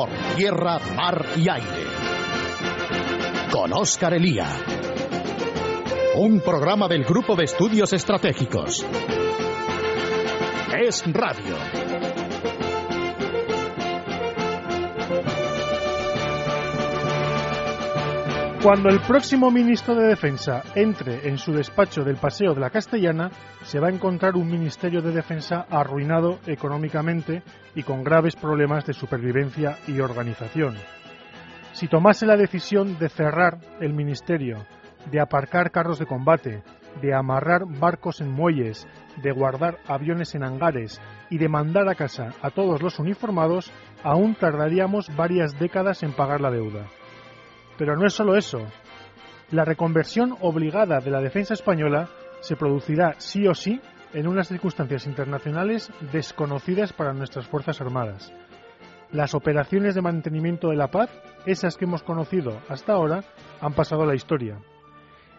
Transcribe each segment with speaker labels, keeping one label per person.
Speaker 1: por tierra, mar y aire. Con Óscar Elía. Un programa del Grupo de Estudios Estratégicos. Es Radio.
Speaker 2: Cuando el próximo ministro de Defensa entre en su despacho del Paseo de la Castellana, se va a encontrar un Ministerio de Defensa arruinado económicamente y con graves problemas de supervivencia y organización. Si tomase la decisión de cerrar el Ministerio, de aparcar carros de combate, de amarrar barcos en muelles, de guardar aviones en hangares y de mandar a casa a todos los uniformados, aún tardaríamos varias décadas en pagar la deuda. Pero no es solo eso. La reconversión obligada de la defensa española se producirá sí o sí en unas circunstancias internacionales desconocidas para nuestras Fuerzas Armadas. Las operaciones de mantenimiento de la paz, esas que hemos conocido hasta ahora, han pasado a la historia.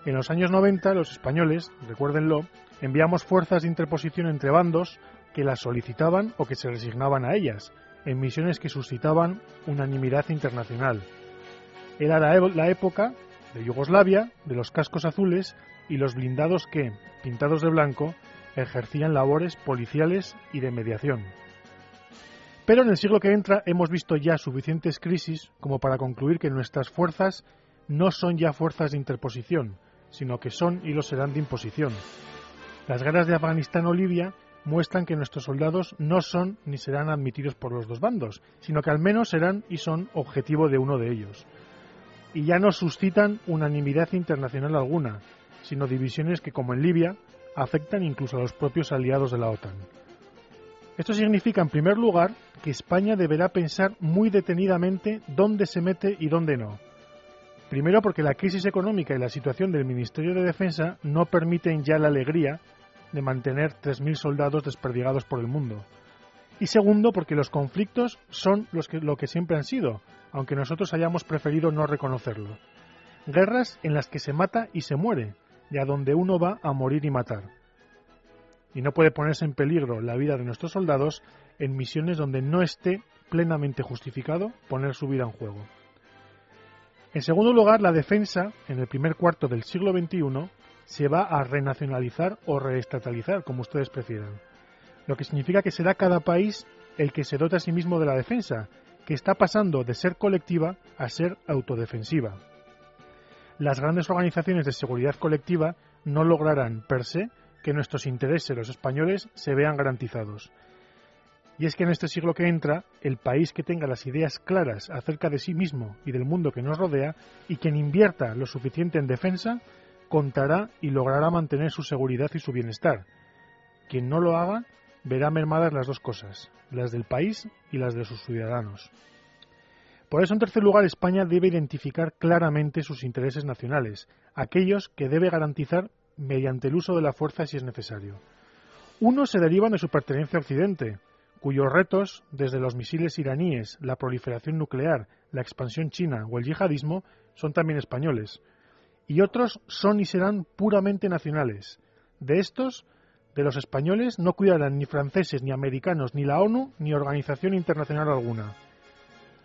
Speaker 2: En los años 90, los españoles, recuérdenlo, enviamos fuerzas de interposición entre bandos que las solicitaban o que se resignaban a ellas, en misiones que suscitaban unanimidad internacional. Era la época de Yugoslavia, de los cascos azules y los blindados que, pintados de blanco, ejercían labores policiales y de mediación. Pero en el siglo que entra hemos visto ya suficientes crisis como para concluir que nuestras fuerzas no son ya fuerzas de interposición, sino que son y lo serán de imposición. Las guerras de Afganistán o Libia muestran que nuestros soldados no son ni serán admitidos por los dos bandos, sino que al menos serán y son objetivo de uno de ellos y ya no suscitan unanimidad internacional alguna, sino divisiones que, como en Libia, afectan incluso a los propios aliados de la OTAN. Esto significa, en primer lugar, que España deberá pensar muy detenidamente dónde se mete y dónde no. Primero porque la crisis económica y la situación del Ministerio de Defensa no permiten ya la alegría de mantener 3.000 soldados desperdigados por el mundo. Y segundo porque los conflictos son los que, lo que siempre han sido, aunque nosotros hayamos preferido no reconocerlo. Guerras en las que se mata y se muere, y a donde uno va a morir y matar. Y no puede ponerse en peligro la vida de nuestros soldados en misiones donde no esté plenamente justificado poner su vida en juego. En segundo lugar, la defensa, en el primer cuarto del siglo XXI, se va a renacionalizar o reestatalizar, como ustedes prefieran. Lo que significa que será cada país el que se dote a sí mismo de la defensa está pasando de ser colectiva a ser autodefensiva. Las grandes organizaciones de seguridad colectiva no lograrán per se que nuestros intereses, los españoles, se vean garantizados. Y es que en este siglo que entra, el país que tenga las ideas claras acerca de sí mismo y del mundo que nos rodea, y quien invierta lo suficiente en defensa, contará y logrará mantener su seguridad y su bienestar. Quien no lo haga, verá mermadas las dos cosas, las del país y las de sus ciudadanos. Por eso, en tercer lugar, España debe identificar claramente sus intereses nacionales, aquellos que debe garantizar mediante el uso de la fuerza si es necesario. Unos se derivan de su pertenencia a Occidente, cuyos retos, desde los misiles iraníes, la proliferación nuclear, la expansión china o el yihadismo, son también españoles. Y otros son y serán puramente nacionales. De estos, de los españoles no cuidarán ni franceses, ni americanos, ni la ONU, ni organización internacional alguna.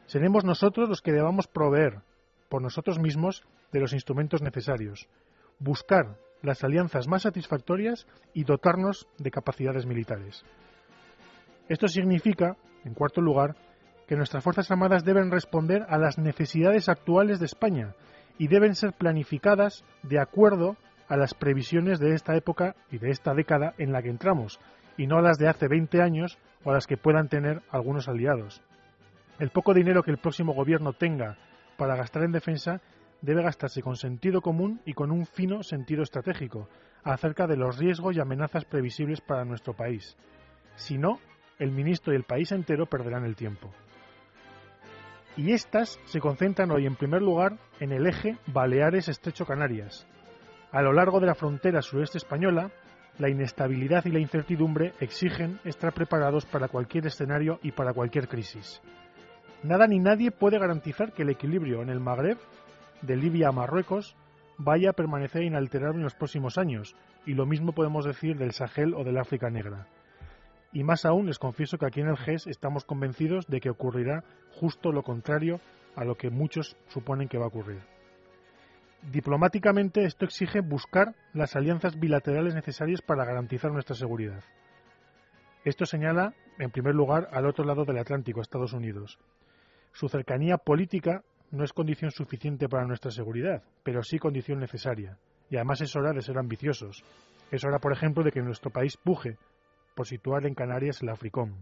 Speaker 2: Seremos nosotros los que debamos proveer, por nosotros mismos, de los instrumentos necesarios, buscar las alianzas más satisfactorias y dotarnos de capacidades militares. Esto significa, en cuarto lugar, que nuestras Fuerzas Armadas deben responder a las necesidades actuales de España y deben ser planificadas de acuerdo a las previsiones de esta época y de esta década en la que entramos, y no a las de hace 20 años o a las que puedan tener algunos aliados. El poco dinero que el próximo gobierno tenga para gastar en defensa debe gastarse con sentido común y con un fino sentido estratégico acerca de los riesgos y amenazas previsibles para nuestro país. Si no, el ministro y el país entero perderán el tiempo. Y estas se concentran hoy en primer lugar en el eje Baleares-Estrecho-Canarias, a lo largo de la frontera sureste española, la inestabilidad y la incertidumbre exigen estar preparados para cualquier escenario y para cualquier crisis. Nada ni nadie puede garantizar que el equilibrio en el Magreb, de Libia a Marruecos, vaya a permanecer inalterado en los próximos años, y lo mismo podemos decir del Sahel o del África Negra. Y más aún les confieso que aquí en el GES estamos convencidos de que ocurrirá justo lo contrario a lo que muchos suponen que va a ocurrir. Diplomáticamente esto exige buscar las alianzas bilaterales necesarias para garantizar nuestra seguridad. Esto señala, en primer lugar, al otro lado del Atlántico, Estados Unidos. Su cercanía política no es condición suficiente para nuestra seguridad, pero sí condición necesaria. Y además es hora de ser ambiciosos. Es hora, por ejemplo, de que nuestro país puje por situar en Canarias el Africom.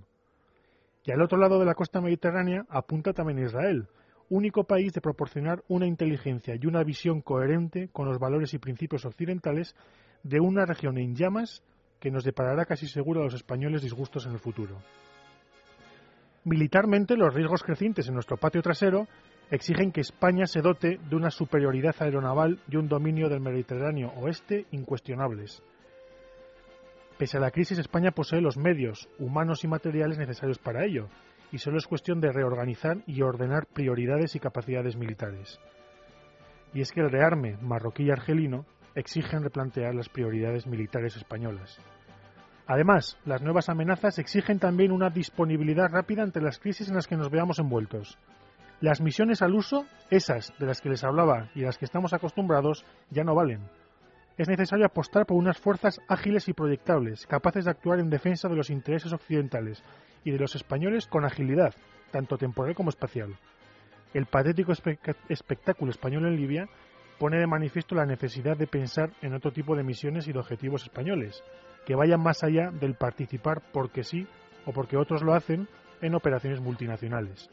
Speaker 2: Y al otro lado de la costa mediterránea apunta también Israel, único país de proporcionar una inteligencia y una visión coherente con los valores y principios occidentales de una región en llamas que nos deparará casi seguro a los españoles disgustos en el futuro. Militarmente, los riesgos crecientes en nuestro patio trasero exigen que España se dote de una superioridad aeronaval y un dominio del Mediterráneo oeste incuestionables. Pese a la crisis, España posee los medios humanos y materiales necesarios para ello, y solo es cuestión de reorganizar y ordenar prioridades y capacidades militares. Y es que el rearme marroquí y argelino exigen replantear las prioridades militares españolas. Además, las nuevas amenazas exigen también una disponibilidad rápida ante las crisis en las que nos veamos envueltos. Las misiones al uso, esas de las que les hablaba y las que estamos acostumbrados, ya no valen. Es necesario apostar por unas fuerzas ágiles y proyectables, capaces de actuar en defensa de los intereses occidentales y de los españoles con agilidad, tanto temporal como espacial. El patético espectáculo español en Libia pone de manifiesto la necesidad de pensar en otro tipo de misiones y de objetivos españoles, que vayan más allá del participar porque sí o porque otros lo hacen en operaciones multinacionales.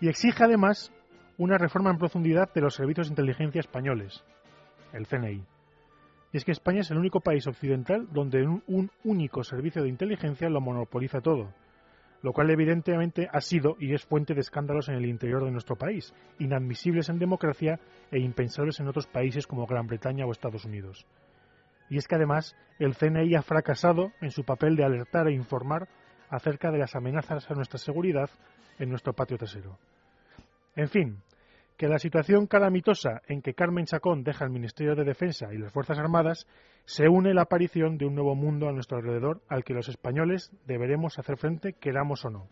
Speaker 2: Y exige además una reforma en profundidad de los servicios de inteligencia españoles, el CNI. Y es que España es el único país occidental donde un, único servicio de inteligencia lo monopoliza todo, lo cual evidentemente ha sido y es fuente de escándalos en el interior de nuestro país, inadmisibles en democracia e impensables en otros países como Gran Bretaña o Estados Unidos. Y es que además el CNI ha fracasado en su papel de alertar e informar acerca de las amenazas a nuestra seguridad en nuestro patio trasero. En fin, que la situación calamitosa en que Carmen Chacón deja el Ministerio de Defensa y las Fuerzas Armadas se une la aparición de un nuevo mundo a nuestro alrededor al que los españoles deberemos hacer frente, queramos o no.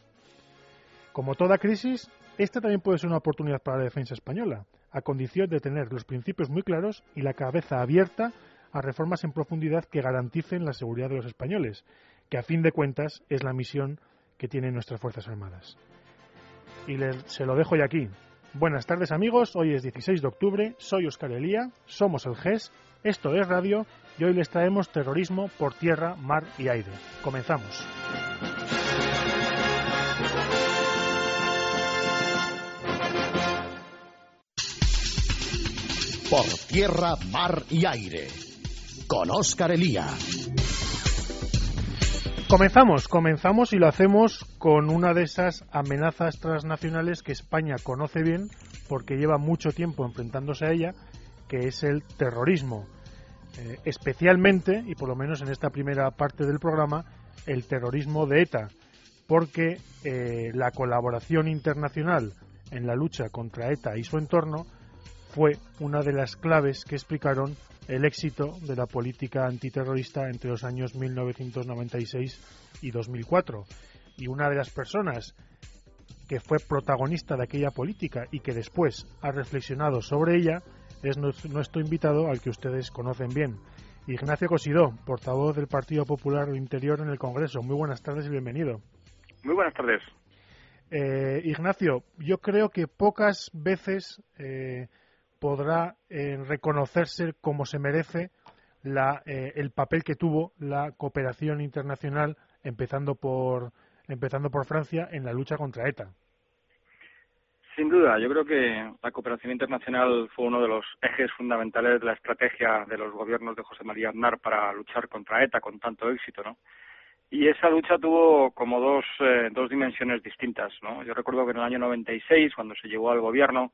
Speaker 2: Como toda crisis, esta también puede ser una oportunidad para la defensa española, a condición de tener los principios muy claros y la cabeza abierta a reformas en profundidad que garanticen la seguridad de los españoles, que a fin de cuentas es la misión que tienen nuestras Fuerzas Armadas. Y se lo dejo ya aquí. Buenas tardes amigos, hoy es 16 de octubre, soy Oscar Elía, somos el GES, esto es Radio y hoy les traemos terrorismo por tierra, mar y aire. Comenzamos.
Speaker 1: Por tierra, mar y aire. Con Oscar Elía.
Speaker 2: Comenzamos, comenzamos y lo hacemos con una de esas amenazas transnacionales que España conoce bien porque lleva mucho tiempo enfrentándose a ella, que es el terrorismo. Eh, especialmente, y por lo menos en esta primera parte del programa, el terrorismo de ETA, porque eh, la colaboración internacional en la lucha contra ETA y su entorno fue una de las claves que explicaron el éxito de la política antiterrorista entre los años 1996 y 2004. Y una de las personas que fue protagonista de aquella política y que después ha reflexionado sobre ella es nuestro invitado al que ustedes conocen bien, Ignacio Cosidó, portavoz del Partido Popular Interior en el Congreso. Muy buenas tardes y bienvenido.
Speaker 3: Muy buenas tardes.
Speaker 2: Eh, Ignacio, yo creo que pocas veces eh, podrá eh, reconocerse como se merece eh, el papel que tuvo la cooperación internacional, empezando por, empezando por Francia, en la lucha contra ETA.
Speaker 3: Sin duda, yo creo que la cooperación internacional fue uno de los ejes fundamentales de la estrategia de los gobiernos de José María Aznar para luchar contra ETA con tanto éxito, ¿no? Y esa lucha tuvo como dos, eh, dos dimensiones distintas, ¿no? Yo recuerdo que en el año 96, cuando se llegó al gobierno,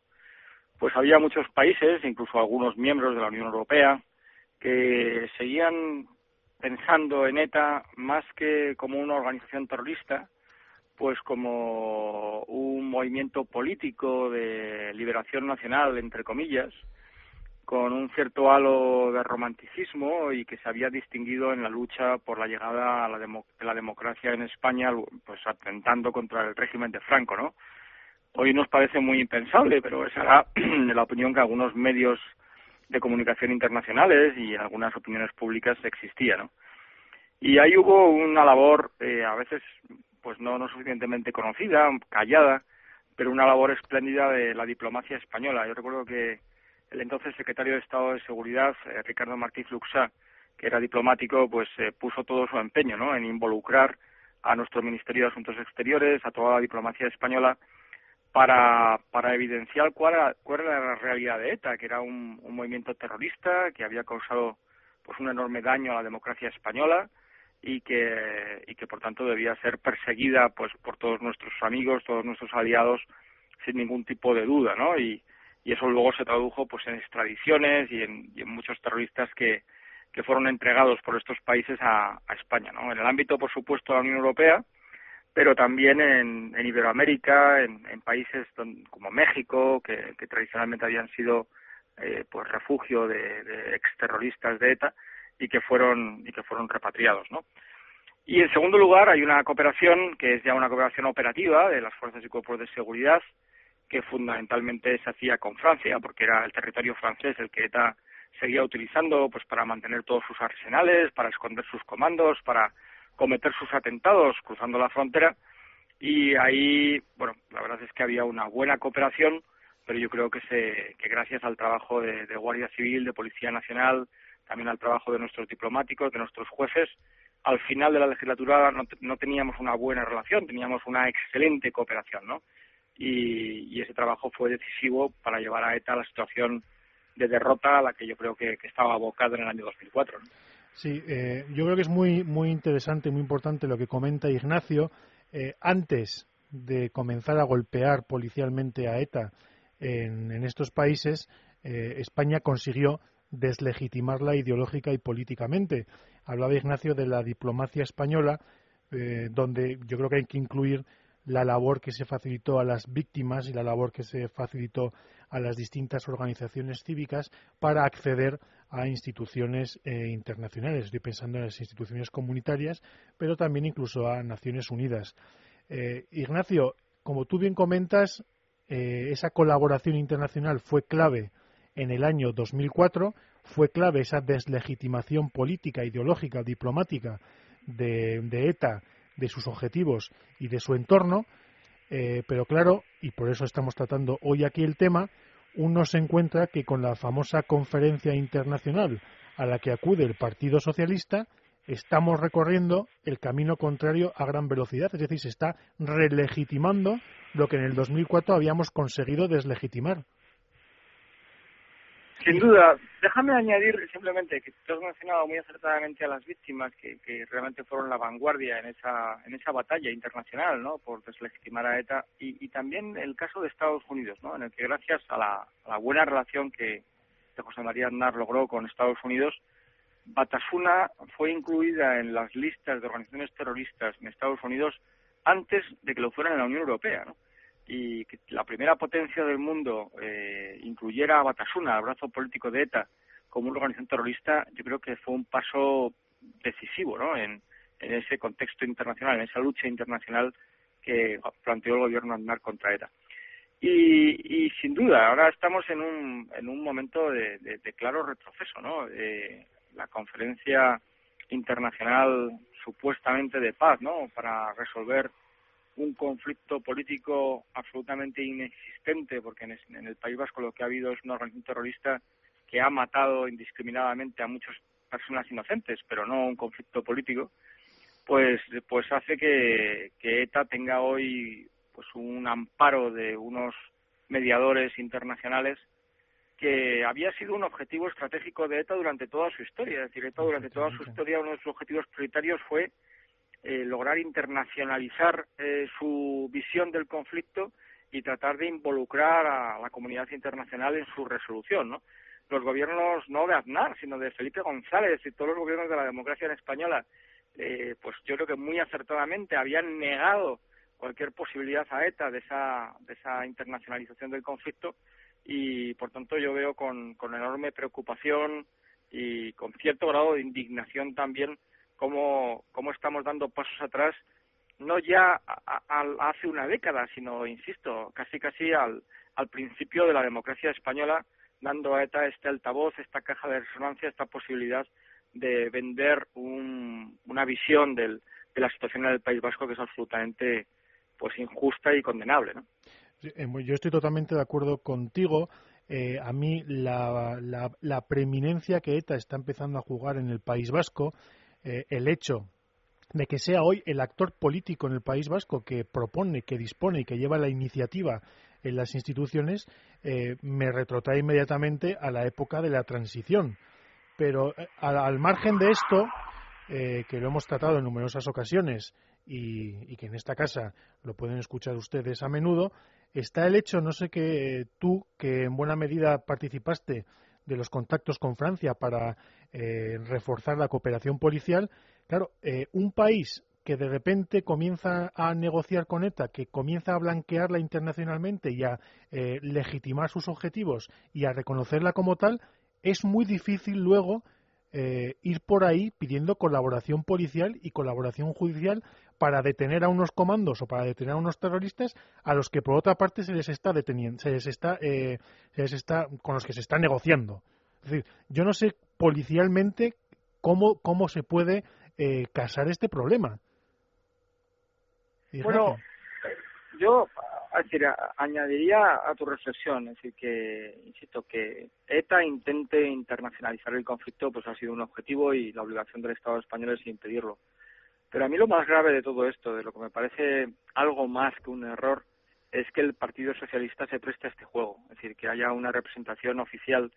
Speaker 3: pues había muchos países, incluso algunos miembros de la Unión Europea, que seguían pensando en ETA más que como una organización terrorista, pues como un movimiento político de liberación nacional, entre comillas, con un cierto halo de romanticismo y que se había distinguido en la lucha por la llegada a la de la democracia en España, pues atentando contra el régimen de Franco, ¿no? Hoy nos parece muy impensable, pero esa era la opinión que algunos medios de comunicación internacionales y algunas opiniones públicas existía, ¿no? Y ahí hubo una labor, eh, a veces, pues no, no suficientemente conocida, callada, pero una labor espléndida de la diplomacia española. Yo recuerdo que el entonces secretario de Estado de Seguridad, eh, Ricardo Martí Fluxá, que era diplomático, pues eh, puso todo su empeño ¿no? en involucrar a nuestro Ministerio de Asuntos Exteriores, a toda la diplomacia española, para, para evidenciar cuál era, cuál era la realidad de ETA, que era un, movimiento terrorista que había causado pues un enorme daño a la democracia española y que y que por tanto debía ser perseguida pues por todos nuestros amigos, todos nuestros aliados sin ningún tipo de duda, ¿no? Y, y eso luego se tradujo pues en extradiciones y en, y en muchos terroristas que, que fueron entregados por estos países a, a, España, ¿no? En el ámbito, por supuesto, de la Unión Europea, pero también en, en Iberoamérica, en, países como México, que, que, tradicionalmente habían sido eh, pues refugio de, de exterroristas de ETA y que fueron y que fueron repatriados, ¿no? Y en segundo lugar hay una cooperación que es ya una cooperación operativa de las fuerzas y cuerpos de seguridad que fundamentalmente se hacía con Francia, porque era el territorio francés el que ETA seguía utilizando pues para mantener todos sus arsenales, para esconder sus comandos, para cometer sus atentados cruzando la frontera y ahí, bueno, la verdad es que había una buena cooperación, pero yo creo que se que gracias al trabajo de, Guardia Civil, de Policía Nacional, también al trabajo de nuestros diplomáticos, de nuestros jueces, al final de la legislatura no, no teníamos una buena relación, teníamos una excelente cooperación, ¿no? y, y, ese trabajo fue decisivo para llevar a ETA a la situación de derrota a la que yo creo que, estaba abocado en el año 2004. ¿no?
Speaker 2: Sí, eh, yo creo que es muy, muy interesante, muy importante lo que comenta Ignacio. Eh, antes de comenzar a golpear policialmente a ETA en, estos países, eh, España consiguió deslegitimarla ideológica y políticamente. Hablaba Ignacio de la diplomacia española, eh, donde yo creo que hay que incluir la labor que se facilitó a las víctimas y la labor que se facilitó a las distintas organizaciones cívicas para acceder a instituciones eh, internacionales. Estoy pensando en las instituciones comunitarias, pero también incluso a Naciones Unidas. Eh, Ignacio, como tú bien comentas, eh, esa colaboración internacional fue clave en el año 2004, fue clave esa deslegitimación política, ideológica, diplomática de, ETA de sus objetivos y de su entorno, eh, pero claro, y por eso estamos tratando hoy aquí el tema, uno se encuentra que con la famosa conferencia internacional a la que acude el Partido Socialista, estamos recorriendo el camino contrario a gran velocidad, es decir, se está relegitimando lo que en el 2004 habíamos conseguido deslegitimar.
Speaker 3: Sin duda. Déjame añadir simplemente que tú has mencionado muy acertadamente a las víctimas que, realmente fueron la vanguardia en esa, en esa batalla internacional, ¿no? Por deslegitimar a ETA. Y, también el caso de Estados Unidos, ¿no? En el que gracias a la, buena relación que, que José María Aznar logró con Estados Unidos, Batasuna fue incluida en las listas de organizaciones terroristas en Estados Unidos antes de que lo fuera en la Unión Europea, ¿no? Y que la primera potencia del mundo eh, incluyera a Batasuna, el brazo político de ETA, como una organización terrorista, yo creo que fue un paso decisivo ¿no? en, ese contexto internacional, en esa lucha internacional que planteó el gobierno Aznar contra ETA. Y, y sin duda, ahora estamos en un, en un momento de claro retroceso. ¿no? Eh, la conferencia internacional supuestamente de paz ¿no? para resolver un conflicto político absolutamente inexistente, porque en, en el País Vasco lo que ha habido es una organización terrorista que ha matado indiscriminadamente a muchas personas inocentes, pero no un conflicto político, pues, pues hace que, que ETA tenga hoy pues un amparo de unos mediadores internacionales que había sido un objetivo estratégico de ETA durante toda su historia. Es decir, ETA durante toda su historia uno de sus objetivos prioritarios fue eh, lograr internacionalizar eh, su visión del conflicto y tratar de involucrar a la comunidad internacional en su resolución, ¿no? Los gobiernos no de Aznar, sino de Felipe González y todos los gobiernos de la democracia española, eh, pues yo creo que muy acertadamente habían negado cualquier posibilidad a ETA de esa, de esa internacionalización del conflicto y por tanto yo veo con enorme preocupación y con cierto grado de indignación también cómo, cómo estamos dando pasos atrás, no ya hace una década, sino, insisto, casi casi al, al principio de la democracia española, dando a ETA este altavoz, esta caja de resonancia, esta posibilidad de vender un, una visión del, de la situación en el País Vasco que es absolutamente pues injusta y condenable. ¿no?
Speaker 2: Eh, yo estoy totalmente de acuerdo contigo. Eh, a mí la, la, preeminencia que ETA está empezando a jugar en el País Vasco, eh, el hecho de que sea hoy el actor político en el País Vasco que propone, que dispone y que lleva la iniciativa en las instituciones, me retrotrae inmediatamente a la época de la transición. Pero al, margen de esto, que lo hemos tratado en numerosas ocasiones y, y, que en esta casa lo pueden escuchar ustedes a menudo, está el hecho, no sé que tú, que en buena medida participaste de los contactos con Francia para eh, reforzar la cooperación policial, claro, eh, un país que de repente comienza a negociar con ETA, que comienza a blanquearla internacionalmente y a eh, legitimar sus objetivos y a reconocerla como tal, es muy difícil luego eh, ir por ahí pidiendo colaboración policial y colaboración judicial para detener a unos comandos o para detener a unos terroristas a los que por otra parte se les está deteniendo, se les está, eh, se les está con los que se está negociando. Es decir, yo no sé policialmente cómo cómo se puede eh, casar este problema.
Speaker 3: Bueno, yo decir, añadiría a tu reflexión, es decir, que, insisto, que ETA intente internacionalizar el conflicto, pues ha sido un objetivo y la obligación del Estado español es impedirlo. Pero a mí lo más grave de todo esto, de lo que me parece algo más que un error, es que el Partido Socialista se preste a este juego, es decir, que haya una representación oficial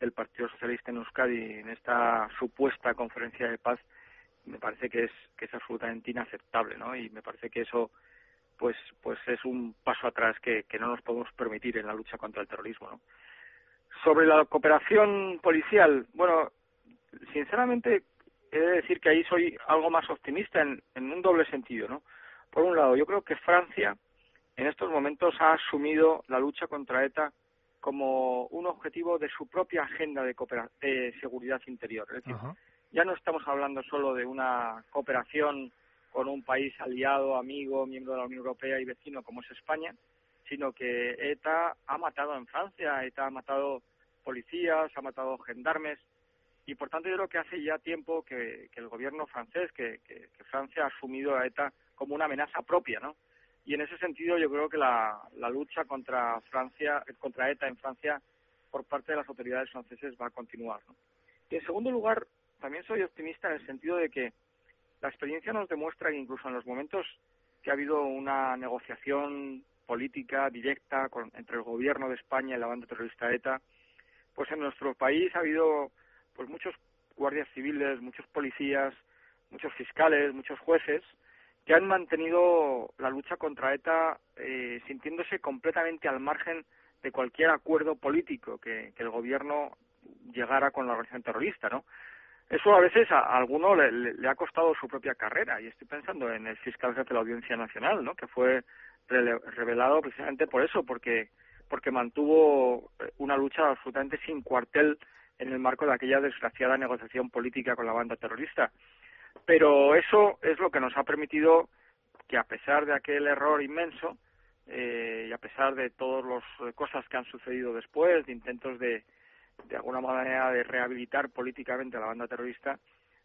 Speaker 3: del Partido Socialista en Euskadi en esta supuesta conferencia de paz, me parece que es que es absolutamente inaceptable, ¿no? Y me parece que eso pues pues es un paso atrás que, que no nos podemos permitir en la lucha contra el terrorismo ¿no? sobre la cooperación policial bueno sinceramente he de decir que ahí soy algo más optimista en, en un doble sentido no por un lado yo creo que Francia en estos momentos ha asumido la lucha contra ETA como un objetivo de su propia agenda de, de seguridad interior. Es decir ya no estamos hablando solo de una cooperación con un país aliado, amigo, miembro de la Unión Europea y vecino como es España, sino que ETA ha matado en Francia, ETA ha matado policías, ha matado gendarmes, y por tanto yo creo que hace ya tiempo que, el gobierno francés, que, Francia ha asumido a ETA como una amenaza propia, ¿no? Y en ese sentido yo creo que la, la lucha contra Francia, contra ETA en Francia por parte de las autoridades francesas va a continuar, ¿no? Y en segundo lugar, también soy optimista en el sentido de que la experiencia nos demuestra que incluso en los momentos que ha habido una negociación política directa entre el gobierno de España y la banda terrorista ETA, pues en nuestro país ha habido pues muchos guardias civiles, muchos policías, muchos fiscales, muchos jueces que han mantenido la lucha contra ETA eh, sintiéndose completamente al margen de cualquier acuerdo político que, que el gobierno llegara con la organización terrorista, ¿no? Eso a veces a, alguno le, ha costado su propia carrera y estoy pensando en el fiscal jefe de la Audiencia Nacional, ¿no? Que fue revelado precisamente por eso, porque porque mantuvo eh, una lucha absolutamente sin cuartel en el marco de aquella desgraciada negociación política con la banda terrorista. Pero eso es lo que nos ha permitido que a pesar de aquel error inmenso eh, y a pesar de todas las cosas que han sucedido después, de intentos de, de alguna manera de rehabilitar políticamente a la banda terrorista,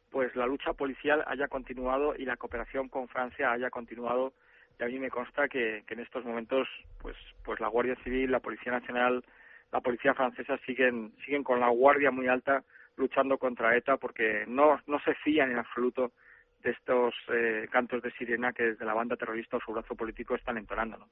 Speaker 3: pues la lucha policial haya continuado y la cooperación con Francia haya continuado. Y a mí me consta que, en estos momentos, pues, pues la Guardia Civil, la Policía Nacional, la Policía Francesa siguen, siguen con la guardia muy alta luchando contra ETA porque no, no se fían en absoluto de estos eh, cantos de sirena que desde la banda terrorista o su brazo político están entonando. ¿no?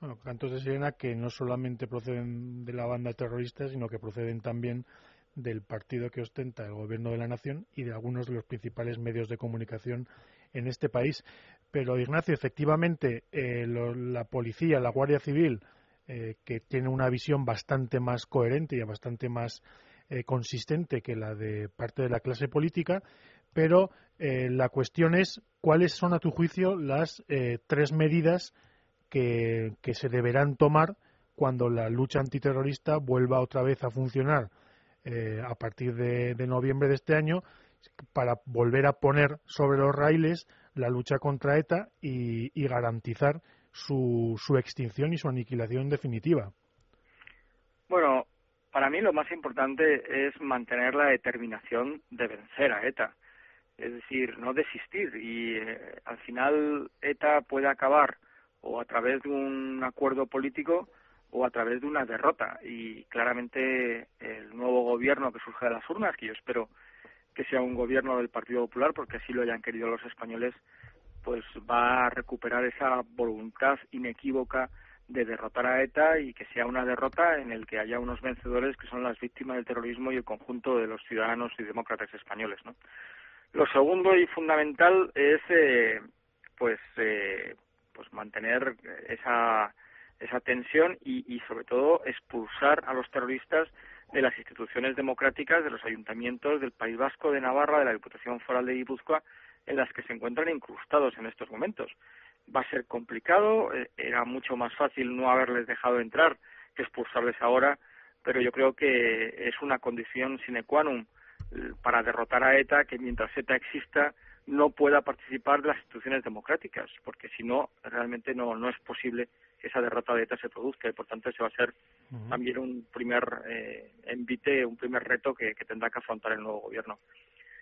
Speaker 2: Bueno, cantos de sirena que no solamente proceden de la banda terrorista, sino que proceden también del partido que ostenta el gobierno de la nación y de algunos de los principales medios de comunicación en este país. Pero, Ignacio, efectivamente, eh, la policía, la Guardia Civil, eh, que tiene una visión bastante más coherente y bastante más eh, consistente que la de parte de la clase política, pero la cuestión es cuáles son, a tu juicio, las tres medidas que, se deberán tomar cuando la lucha antiterrorista vuelva otra vez a funcionar eh, a partir de, noviembre de este año para volver a poner sobre los raíles la lucha contra ETA y, garantizar su, su extinción y su aniquilación definitiva.
Speaker 3: Bueno, para mí lo más importante es mantener la determinación de vencer a ETA, es decir, no desistir y eh, al final ETA puede acabar o a través de un acuerdo político o a través de una derrota. Y claramente el nuevo gobierno que surge de las urnas, que yo espero que sea un gobierno del Partido Popular, porque así lo hayan querido los españoles, pues va a recuperar esa voluntad inequívoca de derrotar a ETA y que sea una derrota en el que haya unos vencedores que son las víctimas del terrorismo y el conjunto de los ciudadanos y demócratas españoles, ¿no? Lo segundo y fundamental es, eh, pues, eh, pues mantener esa esa tensión y, sobre todo expulsar a los terroristas de las instituciones democráticas, de los ayuntamientos del País Vasco, de Navarra, de la Diputación Foral de Guipúzcoa, en las que se encuentran incrustados en estos momentos. Va a ser complicado, eh, era mucho más fácil no haberles dejado entrar que expulsarles ahora, pero yo creo que es una condición sine qua non eh, para derrotar a ETA que mientras ETA exista no pueda participar de las instituciones democráticas, porque si no, realmente no, no es posible que esa derrota de ETA se produzca y por tanto ese va a ser también un primer eh, envite, un primer reto que, tendrá que afrontar el nuevo gobierno.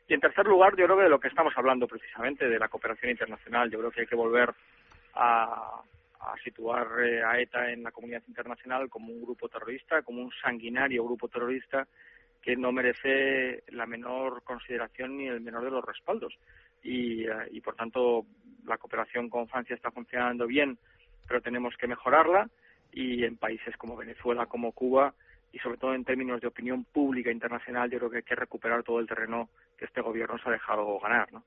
Speaker 3: Y en tercer lugar, yo creo que de lo que estamos hablando precisamente, de la cooperación internacional, yo creo que hay que volver a, situar eh, a ETA en la comunidad internacional como un grupo terrorista, como un sanguinario grupo terrorista que no merece la menor consideración ni el menor de los respaldos. Y, eh, y por tanto, la cooperación con Francia está funcionando bien pero tenemos que mejorarla y en países como Venezuela, como Cuba y sobre todo en términos de opinión pública internacional, yo creo que hay que recuperar todo el terreno que este gobierno se ha dejado ganar. ¿no?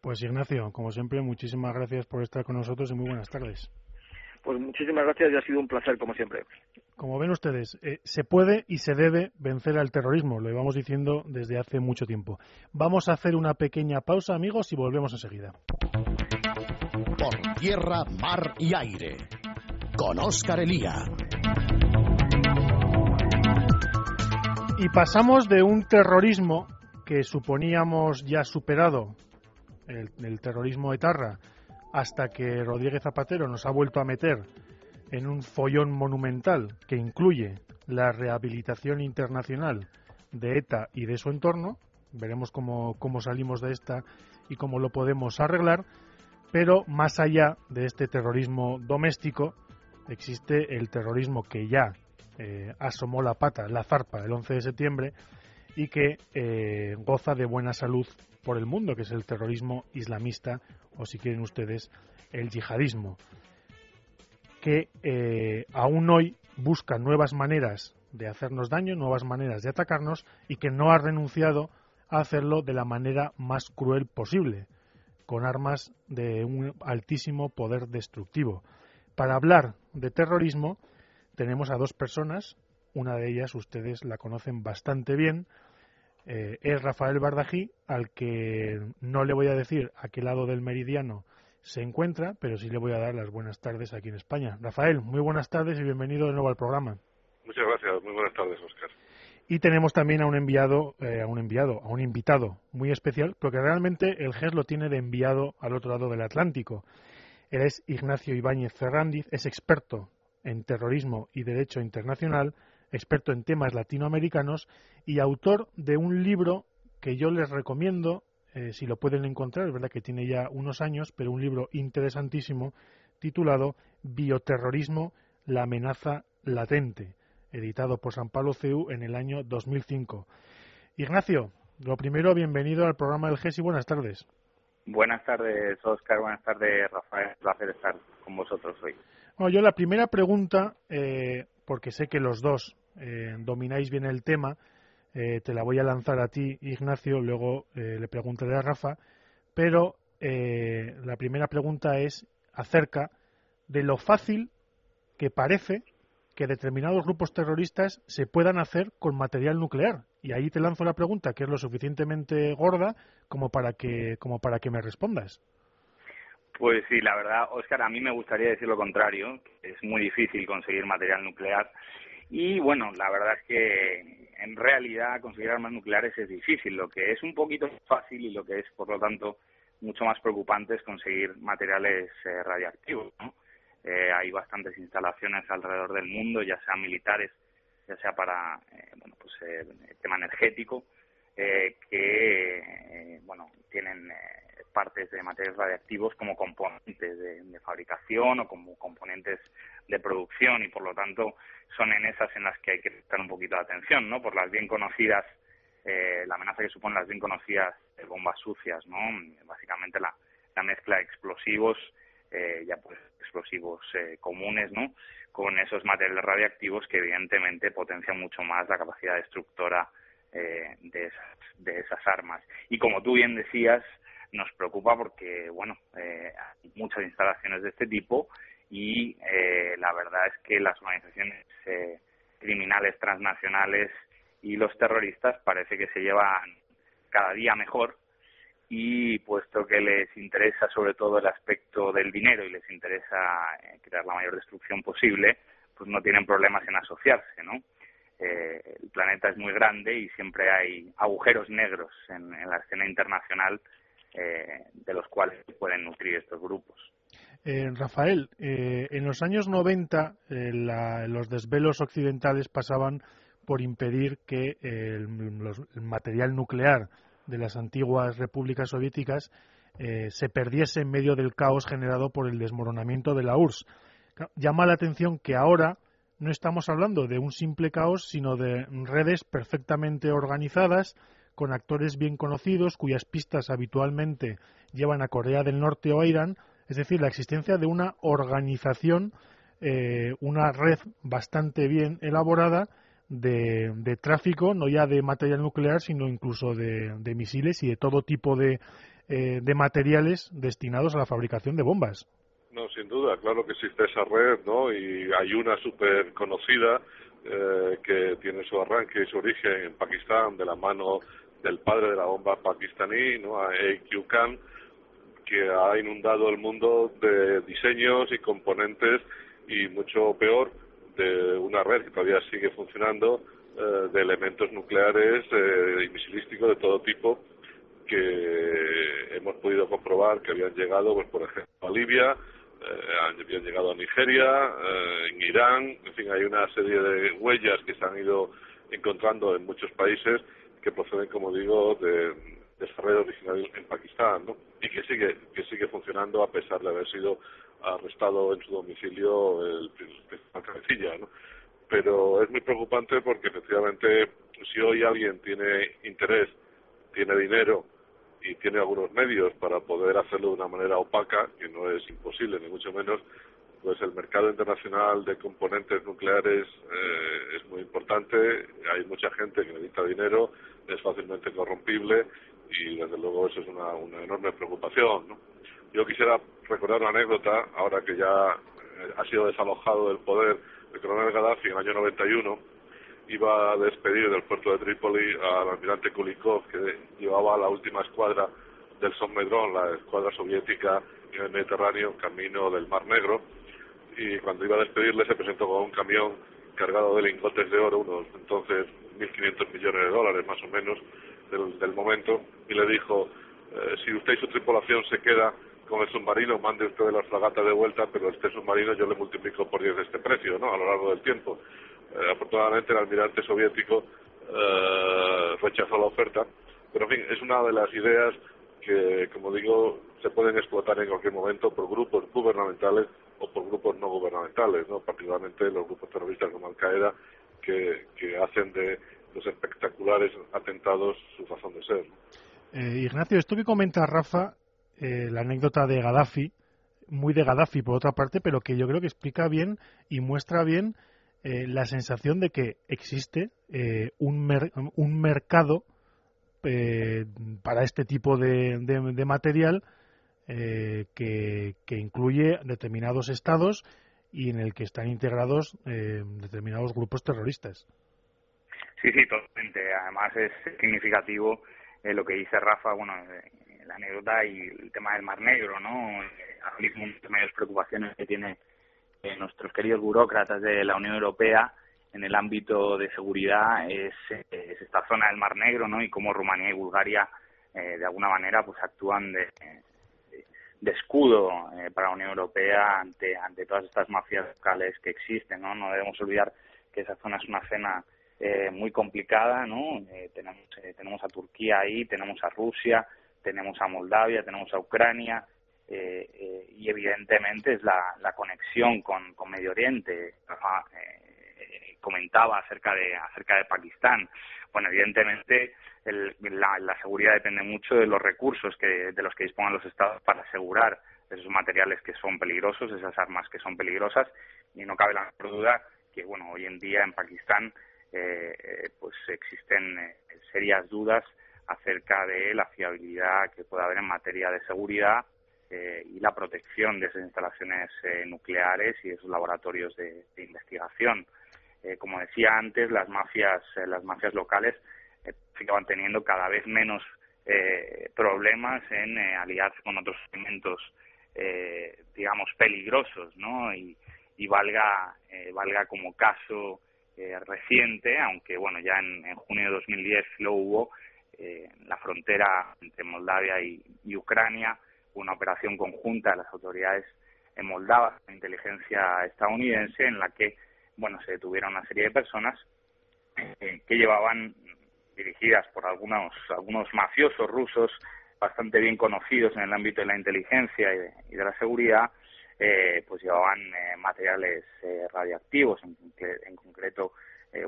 Speaker 2: Pues Ignacio, como siempre, muchísimas gracias por estar con nosotros y muy buenas tardes.
Speaker 3: Pues muchísimas gracias y ha sido un placer, como siempre.
Speaker 2: Como ven ustedes, eh, se puede y se debe vencer al terrorismo, lo llevamos diciendo desde hace mucho tiempo. Vamos a hacer una pequeña pausa, amigos, y volvemos enseguida
Speaker 1: tierra, mar y aire. Con Óscar Elía.
Speaker 2: Y pasamos de un terrorismo que suponíamos ya superado, el, terrorismo etarra, hasta que Rodríguez Zapatero nos ha vuelto a meter en un follón monumental que incluye la rehabilitación internacional de ETA y de su entorno. Veremos cómo, cómo salimos de esta y cómo lo podemos arreglar. Pero más allá de este terrorismo doméstico, existe el terrorismo que ya eh, asomó la pata, la zarpa, el 11 de septiembre y que eh, goza de buena salud por el mundo, que es el terrorismo islamista o si quieren ustedes el yihadismo, que eh, aún hoy busca nuevas maneras de hacernos daño, nuevas maneras de atacarnos y que no ha renunciado a hacerlo de la manera más cruel posible, con armas de un altísimo poder destructivo. Para hablar de terrorismo tenemos a dos personas, una de ellas ustedes la conocen bastante bien, eh, es Rafael Bardají, al que no le voy a decir a qué lado del meridiano se encuentra, pero sí le voy a dar las buenas tardes aquí en España. Rafael, muy buenas tardes y bienvenido de nuevo al programa.
Speaker 4: Muchas gracias, muy buenas tardes, Oscar.
Speaker 2: Y tenemos también a un enviado, eh, a un enviado, a un invitado muy especial, porque realmente el GES lo tiene de enviado al otro lado del Atlántico. Él es Ignacio Ibáñez Ferrandiz, es experto en terrorismo y derecho internacional, experto en temas latinoamericanos y autor de un libro que yo les recomiendo, eh, si lo pueden encontrar, es verdad que tiene ya unos años, pero un libro interesantísimo titulado Bioterrorismo, la amenaza latente editado por San Pablo CEU en el año 2005. Ignacio, lo primero, bienvenido al programa del GES y buenas tardes.
Speaker 5: Buenas tardes, Oscar. Buenas tardes, Rafael. Un placer estar con vosotros hoy.
Speaker 2: Bueno, yo la primera pregunta, eh, porque sé que los dos eh, domináis bien el tema, eh, te la voy a lanzar a ti, Ignacio, luego le preguntaré a Rafa, pero la primera pregunta es acerca de lo fácil que parece que determinados grupos terroristas se puedan hacer con material nuclear. Y ahí te lanzo la pregunta, que es lo suficientemente gorda como para que, como para que me respondas.
Speaker 5: Pues sí, la verdad, Oscar, a mí me gustaría decir lo contrario. Es muy difícil conseguir material nuclear. Y bueno, la verdad es que en realidad conseguir armas nucleares es difícil. Lo que es un poquito fácil y lo que es, por lo tanto, mucho más preocupante es conseguir materiales eh, radiactivos. Eh, hay bastantes instalaciones alrededor del mundo, ya sean militares, ya sea para eh, bueno, pues, el tema energético, que bueno, tienen partes de materiales radiactivos como componentes de, fabricación o como componentes de producción y por lo tanto son en esas en las que hay que prestar un poquito de atención, ¿no? Por las bien conocidas, eh, la amenaza que suponen las bien conocidas bombas sucias, ¿no? Básicamente la, mezcla de explosivos, eh, ya pues explosivos eh, comunes, ¿no? Con esos materiales radiactivos que evidentemente potencian mucho más la capacidad destructora de, esas, de esas armas. Y como tú bien decías, nos preocupa porque, bueno, eh, hay muchas instalaciones de este tipo y eh, la verdad es que las organizaciones eh, criminales transnacionales y los terroristas parece que se llevan cada día mejor y puesto que les interesa sobre todo el aspecto del dinero y les interesa crear la mayor destrucción posible, pues no tienen problemas en asociarse, ¿no? el planeta es muy grande y siempre hay agujeros negros en la escena internacional eh, de los cuales pueden nutrir estos grupos.
Speaker 2: Eh, Rafael, eh, en los años 90 los desvelos occidentales pasaban por impedir que el, material nuclear de las antiguas repúblicas soviéticas se perdiese en medio del caos generado por el desmoronamiento de la URSS. Llama la atención que ahora no estamos hablando de un simple caos, sino de redes perfectamente organizadas con actores bien conocidos cuyas pistas habitualmente llevan a Corea del Norte o a Irán, es decir, la existencia de una organización, eh, una red bastante bien elaborada de, tráfico, no ya de material nuclear, sino incluso de, misiles y de todo tipo de, eh, de materiales destinados a la fabricación de bombas.
Speaker 4: No, sin duda, claro que existe esa red, ¿no? Y hay una súper conocida eh, que tiene su arranque y su origen en Pakistán de la mano del padre de la bomba pakistaní, ¿no? a A.Q. Khan, que ha inundado el mundo de diseños y componentes y mucho peor de una red que todavía sigue funcionando eh, de elementos nucleares eh, y misilísticos de todo tipo que hemos podido comprobar que habían llegado, pues, por ejemplo, a Libia, eh, habían llegado a Nigeria, en Irán, en fin, hay una serie de huellas que se han ido encontrando en muchos países que proceden, como digo, de, desarrollo original en Pakistán, ¿no? Y que sigue, que sigue funcionando a pesar de haber sido arrestado en su domicilio el principal cabecilla, ¿no? Pero es muy preocupante porque efectivamente si hoy alguien tiene interés, tiene dinero y tiene algunos medios para poder hacerlo de una manera opaca, que no es imposible ni mucho menos, pues el mercado internacional de componentes nucleares eh, es muy importante, hay mucha gente que necesita dinero, es fácilmente corrompible y desde luego eso es una, enorme preocupación. ¿no? Yo quisiera recordar una anécdota, ahora que ya eh, ha sido desalojado del poder el coronel Gaddafi en el año 91, iba a despedir del puerto de Trípoli al almirante Kulikov, que llevaba la última escuadra del Sommedrón, la escuadra soviética en el Mediterráneo, camino del Mar Negro, y cuando iba a despedirle se presentó con un camión cargado de lingotes de oro, unos entonces 1.500 millones de dólares más o menos del, momento, y le dijo, eh, si usted y su tripulación se queda con el submarino, mande usted la fragata de vuelta, pero este submarino yo le multiplico por 10 de este precio, ¿no?, a lo largo del tiempo. Eh, afortunadamente el almirante soviético eh, rechazó la oferta, pero en fin, es una de las ideas que, como digo, se pueden explotar en cualquier momento por grupos gubernamentales o por grupos no gubernamentales, ¿no? particularmente los grupos terroristas como Al-Qaeda, que, hacen de los espectaculares atentados su razón de ser.
Speaker 2: Eh, Ignacio, esto que comenta Rafa, eh, la anécdota de Gaddafi, muy de Gaddafi por otra parte, pero que yo creo que explica bien y muestra bien eh, la sensación de que existe un, un mercado para este tipo de, de material eh, que, incluye determinados estados y en el que están integrados eh, determinados grupos terroristas.
Speaker 5: Sí, sí, totalmente. Además es significativo eh, lo que dice Rafa, bueno, la anécdota y el tema del Mar Negro, ¿no? Ahora mismo una de las mayores preocupaciones que tiene nuestros queridos burócratas de la Unión Europea en el ámbito de seguridad es, esta zona del Mar Negro, ¿no? Y cómo Rumanía y Bulgaria eh, de alguna manera pues actúan de, de escudo eh, para la Unión Europea ante ante todas estas mafias locales que existen, ¿no? No debemos olvidar que esa zona es una zona eh, muy complicada, ¿no? tenemos tenemos a Turquía ahí, tenemos a Rusia, tenemos a Moldavia, tenemos a Ucrania, y evidentemente es la, la conexión con, con Medio Oriente. Comentaba acerca de acerca de Pakistán. Bueno, evidentemente la, seguridad depende mucho de los recursos que, de los que dispongan los estados para asegurar esos materiales que son peligrosos, esas armas que son peligrosas, y no cabe la duda que, bueno, hoy en día en Pakistán eh, eh, pues existen eh, serias dudas acerca de la fiabilidad que pueda haber en materia de seguridad y la protección de esas instalaciones nucleares y de sus laboratorios de investigación. Como decía antes, las mafias, las mafias locales van teniendo cada vez menos eh, problemas en eh, aliarse con otros elementos, eh, digamos, peligrosos, ¿no? Y, y valga, eh, valga como caso reciente, aunque, bueno, ya en, junio de 2010 lo hubo, en la frontera entre Moldavia y, y Ucrania, una operación conjunta de las autoridades en Moldavia, la inteligencia estadounidense, en la que, bueno, se detuvieron una serie de personas que llevaban dirigidas por algunos, algunos mafiosos rusos bastante bien conocidos en el ámbito de la inteligencia y de, la seguridad, eh, pues llevaban eh, materiales eh, radioactivos, en, en concreto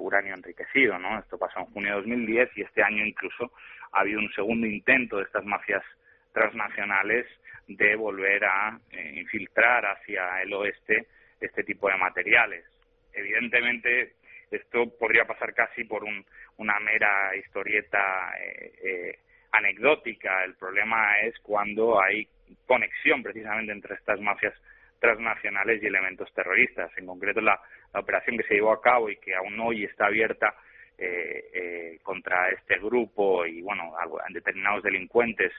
Speaker 5: uranio enriquecido, ¿no? Esto pasó en junio de 2010 y este año incluso ha habido un segundo intento de estas mafias transnacionales de volver a infiltrar hacia el oeste este tipo de materiales. Evidentemente, esto podría pasar casi por un una mera historieta eh, eh, anecdótica. El problema es cuando hay conexión precisamente entre estas mafias transnacionales y elementos terroristas. En concreto, la, operación que se llevó a cabo y que aún hoy está abierta eh, contra este grupo y, bueno, determinados delincuentes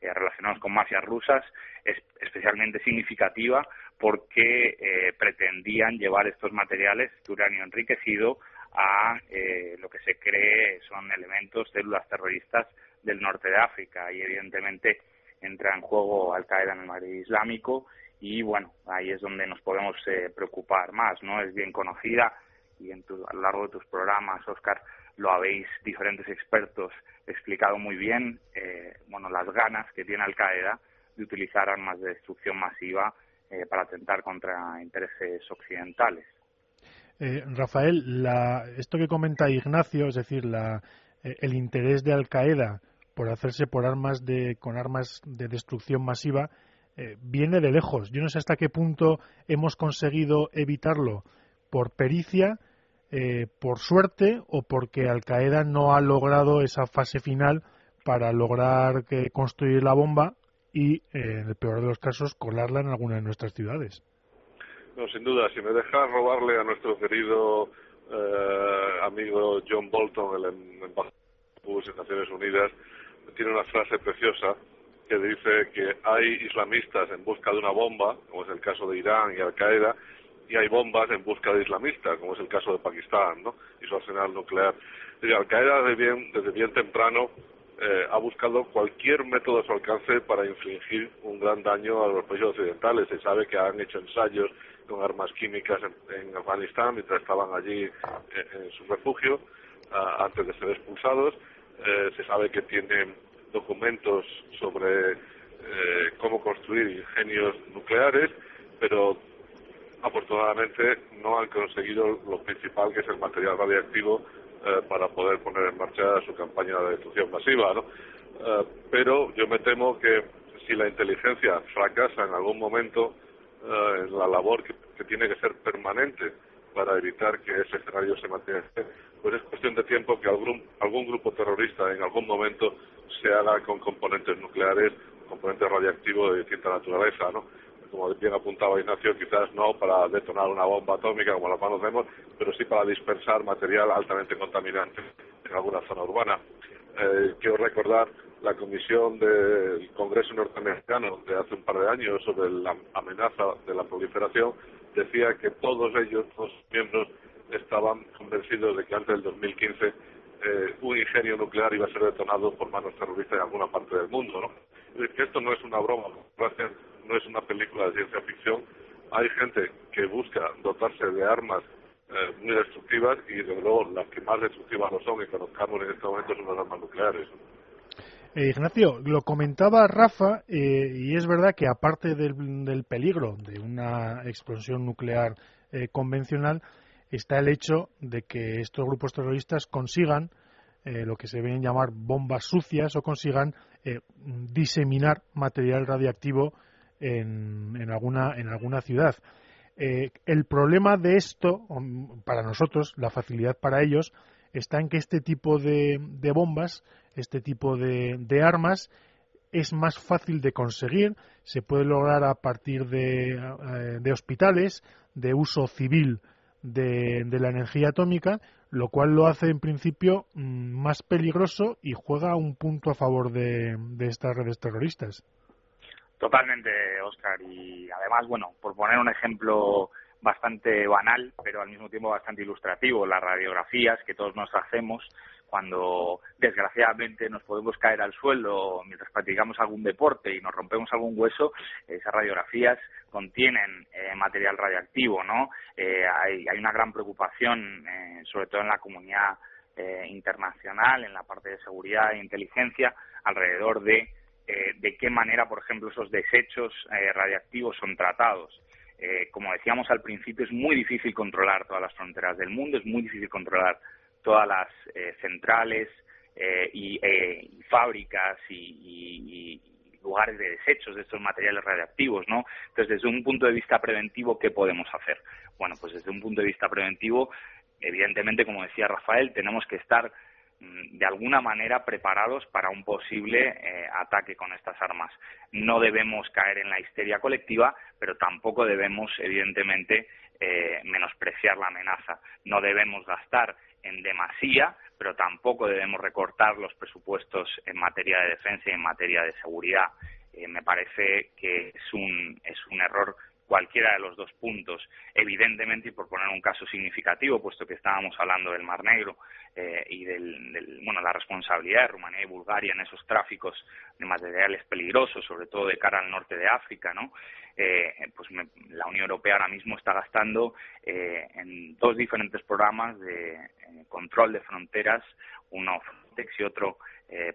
Speaker 5: relacionados con mafias rusas es especialmente significativa porque pretendían llevar estos materiales de uranio enriquecido a eh, lo que se cree son elementos, células terroristas del norte de África y evidentemente entra en juego Al Qaeda en el Madrid Islámico y bueno, ahí es donde nos podemos eh, preocupar más, ¿no? Es bien conocida y en tu, a lo largo de tus programas, Oscar, lo habéis diferentes expertos explicado muy bien, eh, bueno, las ganas que tiene Al Qaeda de utilizar armas de destrucción masiva para atentar contra intereses occidentales.
Speaker 2: Eh, Rafael, esto que comenta Ignacio, es decir, eh, el interés de Al Qaeda por hacerse por armas de, con armas de destrucción masiva eh, viene de lejos. Yo no sé hasta qué punto hemos conseguido evitarlo por pericia, por suerte o porque Al Qaeda no ha logrado esa fase final para lograr construir la bomba y, en el peor de los casos, colarla en alguna de nuestras ciudades.
Speaker 4: No, sin duda, si me deja robarle a nuestro querido eh, amigo John Bolton, el em-, embajador de Naciones Unidas, tiene una frase preciosa que dice que hay islamistas en busca de una bomba, como es el caso de Irán y Al Qaeda, y hay bombas en busca de islamistas, como es el caso de Pakistán, ¿no? Y su arsenal nuclear. Y Al Qaeda desde bien, desde bien temprano eh, ha buscado cualquier método a su alcance para infligir un gran daño a los países occidentales. Se sabe que han hecho ensayos con armas químicas en, Afganistán mientras estaban allí en, su refugio ah, antes de ser expulsados. Eh, se sabe que tienen documentos sobre eh, cómo construir ingenios nucleares, pero afortunadamente no han conseguido lo principal, que es el material radiactivo, eh, para poder poner en marcha su campaña de destrucción masiva. ¿no? pero yo me temo que si la inteligencia fracasa en algún momento, eh, la labor que, tiene que ser permanente para evitar que ese escenario se mantenga, pues es cuestión de tiempo que algún, algún grupo terrorista en algún momento se haga con componentes nucleares, componentes radiactivos de distinta naturaleza, ¿no? Como bien apuntaba Ignacio, quizás no para detonar una bomba atómica como la conocemos, pero sí para dispersar material altamente contaminante en alguna zona urbana. Eh, quiero recordar la comisión del Congreso norteamericano de hace un par de años sobre la amenaza de la proliferación decía que todos ellos, los miembros, estaban convencidos de que antes del 2015 eh, un ingenio nuclear iba a ser detonado por manos terroristas en alguna parte del mundo, ¿no? Que esto no es una broma, no es una película de ciencia ficción. Hay gente que busca dotarse de armas eh, muy destructivas y, desde luego, las que más destructivas lo son y conozcamos en este momento son las armas nucleares.
Speaker 2: Eh, Ignacio, lo comentaba Rafa eh, y es verdad que aparte del, peligro de una explosión nuclear eh, convencional, está el hecho de que estos grupos terroristas consigan lo que se ven llamar bombas sucias o consigan diseminar material radiactivo en, en, alguna, en alguna ciudad. el problema de esto, para nosotros, la facilidad para ellos, está en que este tipo de, bombas, este tipo de, armas, es más fácil de conseguir, se puede lograr a partir de, eh, hospitales, de uso civil de, la energía atómica, lo cual lo hace en principio mm, más peligroso y juega un punto a favor de, de estas redes terroristas.
Speaker 5: Totalmente, Oscar. Y además, bueno, por poner un ejemplo bastante banal, pero al mismo tiempo bastante ilustrativo. Las radiografías que todos nos hacemos cuando desgraciadamente nos podemos caer al suelo mientras practicamos algún deporte y nos rompemos algún hueso, esas radiografías contienen eh, material radiactivo, ¿no? Eh, hay, hay, una gran preocupación, eh, sobre todo en la comunidad internacional, en la parte de seguridad e inteligencia, alrededor de de qué manera, por ejemplo, esos desechos radiactivos son tratados. Eh, como decíamos al principio, es muy difícil controlar todas las fronteras del mundo, es muy difícil controlar todas las eh, centrales eh, y, fábricas y, lugares de desechos de estos materiales radiactivos, ¿no? Entonces, desde un punto de vista preventivo, ¿qué podemos hacer? Bueno, pues desde un punto de vista preventivo, evidentemente, como decía Rafael, tenemos que estar de alguna manera preparados para un posible eh, ataque con estas armas. No debemos caer en la histeria colectiva, pero tampoco debemos, evidentemente, eh, menospreciar la amenaza. No debemos gastar en demasía, pero tampoco debemos recortar los presupuestos en materia de defensa y en materia de seguridad. Eh, me parece que es un, es un error cualquiera de los dos puntos. Evidentemente, y por poner un caso significativo, puesto que estábamos hablando del Mar Negro eh, y del, bueno, la responsabilidad de Rumanía y Bulgaria en esos tráficos de materiales peligrosos, sobre todo de cara al norte de África, ¿no? Eh, pues la Unión Europea ahora mismo está gastando eh, en dos diferentes programas de control de fronteras, uno Frontex y otro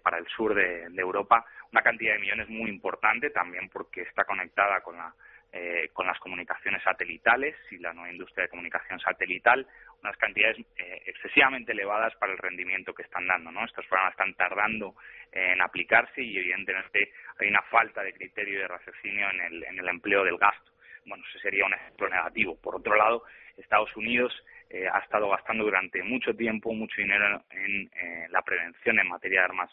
Speaker 5: para el sur de Europa, una cantidad de millones muy importante, también porque está conectada con la eh, con las comunicaciones satelitales y la nueva industria de comunicación satelital, unas cantidades eh, excesivamente elevadas para el rendimiento que están dando. ¿no? Estos programas están tardando en aplicarse y evidentemente hay una falta de criterio de raciocinio en el, en el empleo del gasto. Bueno, ese sería un ejemplo negativo. Por otro lado, Estados Unidos eh, ha estado gastando durante mucho tiempo mucho dinero en la prevención en materia de armas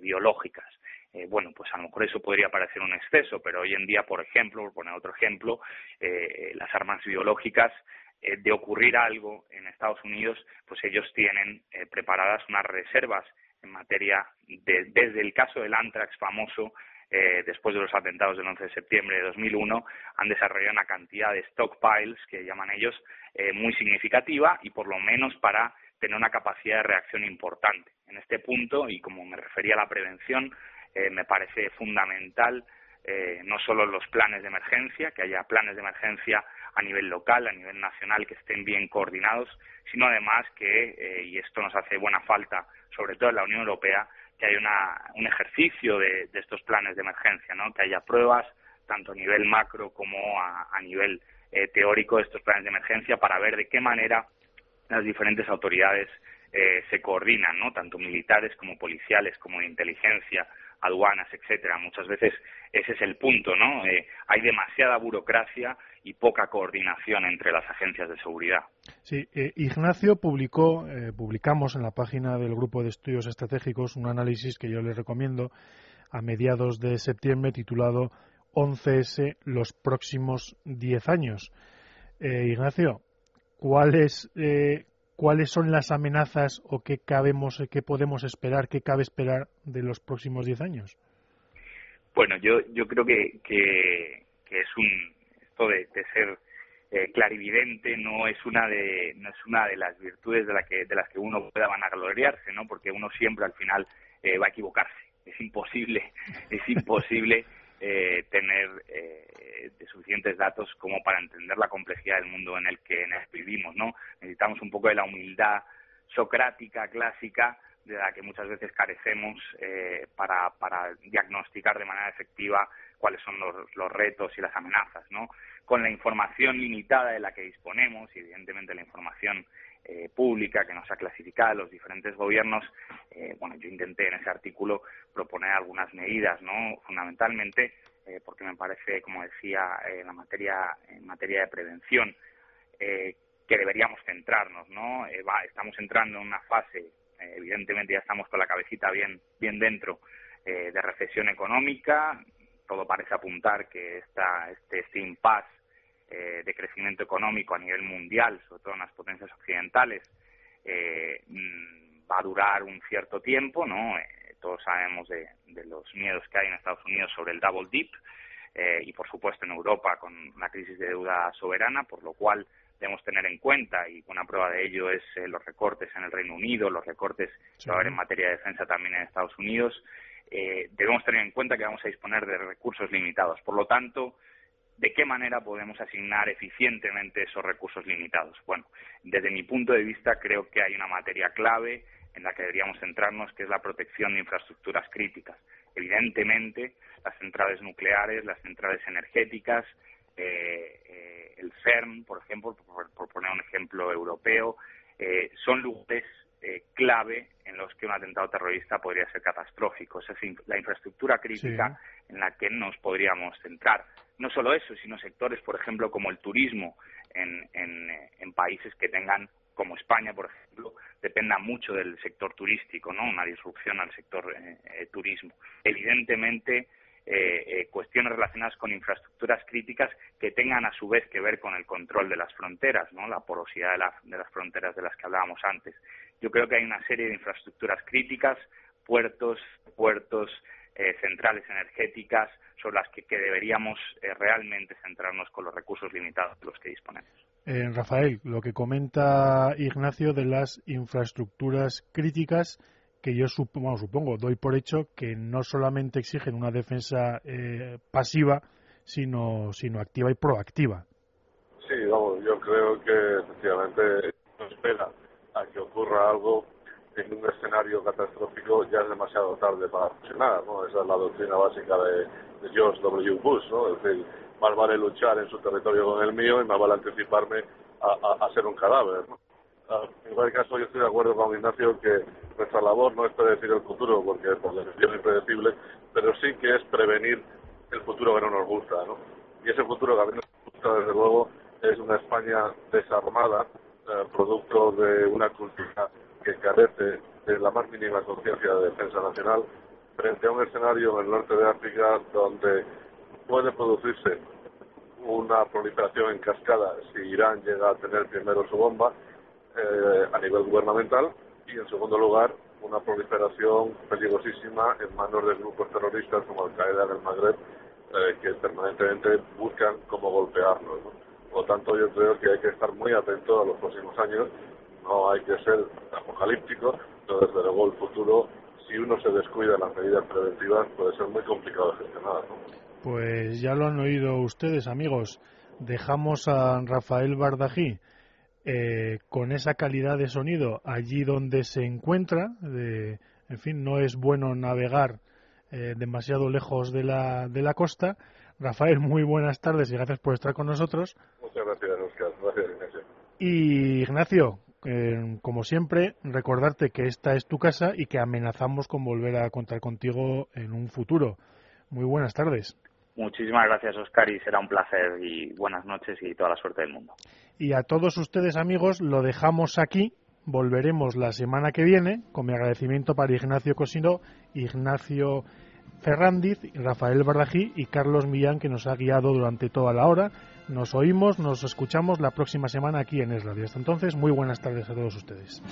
Speaker 5: biológicas. Eh, bueno, pues a lo mejor eso podría parecer un exceso, pero hoy en día, por ejemplo, por poner otro ejemplo, eh, las armas biológicas, eh, de ocurrir algo en Estados Unidos, pues ellos tienen preparadas unas reservas en materia de, desde el caso del Antrax famoso, después de los atentados del 11 de septiembre de 2001, han desarrollado una cantidad de stockpiles, que llaman ellos, muy significativa y por lo menos para tener una capacidad de reacción importante. En este punto, y como me refería a la prevención, eh, me parece fundamental eh, no solo los planes de emergencia, que haya planes de emergencia a nivel local, a nivel nacional, que estén bien coordinados, sino además que, eh, y esto nos hace buena falta, sobre todo en la Unión Europea, que haya un ejercicio de, estos planes de emergencia, ¿no? que haya pruebas tanto a nivel macro como a, nivel teórico de estos planes de emergencia para ver de qué manera las diferentes autoridades se coordinan, ¿no? tanto militares como policiales, como de inteligencia, aduanas, etcétera. Muchas veces ese es el punto, ¿no? Eh, hay demasiada burocracia y poca coordinación entre las agencias de seguridad.
Speaker 2: Sí, eh, Ignacio publicó, eh, publicamos en la página del Grupo de Estudios Estratégicos un análisis que yo le recomiendo a mediados de septiembre titulado 11S los próximos 10 años. Ignacio, ¿cuál es ¿cuáles son las amenazas o qué cabemos, qué podemos esperar, qué cabe esperar de los próximos diez años?
Speaker 5: Bueno, yo, yo creo que, que, es un esto de, ser eh, clarividente no es una de no es una de las virtudes de la que de las que uno pueda vanagloriarse, ¿no? Porque uno siempre al final eh, va a equivocarse. Es imposible, es imposible eh, tener eh, suficientes datos como para entender la complejidad del mundo en el que, en vivimos, ¿no? Necesitamos un poco de la humildad socrática, clásica, de la que muchas veces carecemos eh, para, para diagnosticar de manera efectiva cuáles son los, los, retos y las amenazas, ¿no? Con la información limitada de la que disponemos, y evidentemente la información eh, pública que nos ha clasificado los diferentes gobiernos, eh, bueno, yo intenté en ese artículo proponer algunas medidas, ¿no? Fundamentalmente, eh, porque me parece, como decía, en la materia, en materia de prevención, que deberíamos centrarnos, ¿no? estamos entrando en una fase, evidentemente ya estamos con la cabecita bien, bien dentro de recesión económica, todo parece apuntar que esta, este, este impasse eh, de crecimiento económico a nivel mundial, sobre todo en las potencias occidentales, eh, mm, va a durar un cierto tiempo, ¿no? Eh, todos sabemos de, los miedos que hay en Estados Unidos sobre el double dip y, por supuesto, en Europa con la crisis de deuda soberana, por lo cual debemos tener en cuenta, y una prueba de ello es los recortes en el Reino Unido, los recortes que va a haber en materia de defensa también en Estados Unidos, debemos tener en cuenta que vamos a disponer de recursos limitados. Por lo tanto, ¿De qué manera podemos asignar eficientemente esos recursos limitados? Bueno, desde mi punto de vista creo que hay una materia clave en la que deberíamos centrarnos, que es la protección de infraestructuras críticas. Evidentemente, las centrales nucleares, las centrales energéticas, eh, eh, el CERN, por ejemplo, por, poner un ejemplo europeo, eh, son lugares clave en los que un atentado terrorista podría ser catastrófico. Esa es la infraestructura crítica en la que nos podríamos centrar no solo eso, sino sectores, por ejemplo, como el turismo en, en, países que tengan, como España, por ejemplo, dependa mucho del sector turístico, ¿no? Una disrupción al sector eh, eh, turismo. Evidentemente, eh, cuestiones relacionadas con infraestructuras críticas que tengan a su vez que ver con el control de las fronteras, ¿no? La porosidad de, de las fronteras de las que hablábamos antes. Yo creo que hay una serie de infraestructuras críticas, puertos, puertos, centrales energéticas, sobre las que, deberíamos eh, realmente centrarnos con los recursos limitados de los que disponemos.
Speaker 2: Eh, Rafael, lo que comenta Ignacio de las infraestructuras críticas, que yo supongo, supongo doy por hecho que no solamente exigen una defensa eh, pasiva, sino, sino activa y proactiva.
Speaker 4: Sí, vamos, yo creo que efectivamente no espera a que ocurra algo en un escenario catastrófico ya es demasiado tarde para funcionar, ¿no? Esa es la doctrina básica de, George W. Bush, ¿no? Es decir, más vale luchar en su territorio con el mío y más vale anticiparme a, a, ser un cadáver, ¿no? Ah, en cualquier caso, yo estoy de acuerdo con Ignacio que nuestra labor no es predecir el futuro, porque por definición es impredecible, pero sí que es prevenir el futuro que no nos gusta, ¿no? Y ese futuro que a mí nos gusta, desde luego, es una España desarmada, eh, producto de una cultura que carece de la más mínima conciencia de defensa nacional frente a un escenario en el norte de África donde puede producirse una proliferación en cascada si Irán llega a tener primero su bomba eh, a nivel gubernamental y en segundo lugar una proliferación peligrosísima en manos de grupos terroristas como Al-Qaeda en el Magreb eh, que permanentemente buscan cómo golpearnos. Por lo tanto, yo creo que hay que estar muy atentos a los próximos años no hay que ser apocalíptico, pero desde luego el futuro, si uno se descuida en las medidas preventivas, puede ser muy complicado de gestionar.
Speaker 2: Pues ya lo han oído ustedes, amigos. Dejamos a Rafael Bardají eh, con esa calidad de sonido allí donde se encuentra. De, en fin, no es bueno navegar eh, demasiado lejos de la, de la costa. Rafael, muy buenas tardes y gracias por estar con nosotros.
Speaker 4: Muchas gracias, Oscar. Gracias, Ignacio.
Speaker 2: Y Ignacio, eh, como siempre, recordarte que esta es tu casa y que amenazamos con volver a contar contigo en un futuro. Muy buenas tardes.
Speaker 5: Muchísimas gracias, Oscar, y será un placer. Y buenas noches y toda la suerte del mundo.
Speaker 2: Y a todos ustedes, amigos, lo dejamos aquí. Volveremos la semana que viene con mi agradecimiento para Ignacio Cosino, Ignacio Ferrandiz, Rafael Barrají y Carlos Millán, que nos ha guiado durante toda la hora. Nos oímos, nos escuchamos la próxima semana aquí en Es Radio. Hasta entonces, muy buenas tardes a todos ustedes.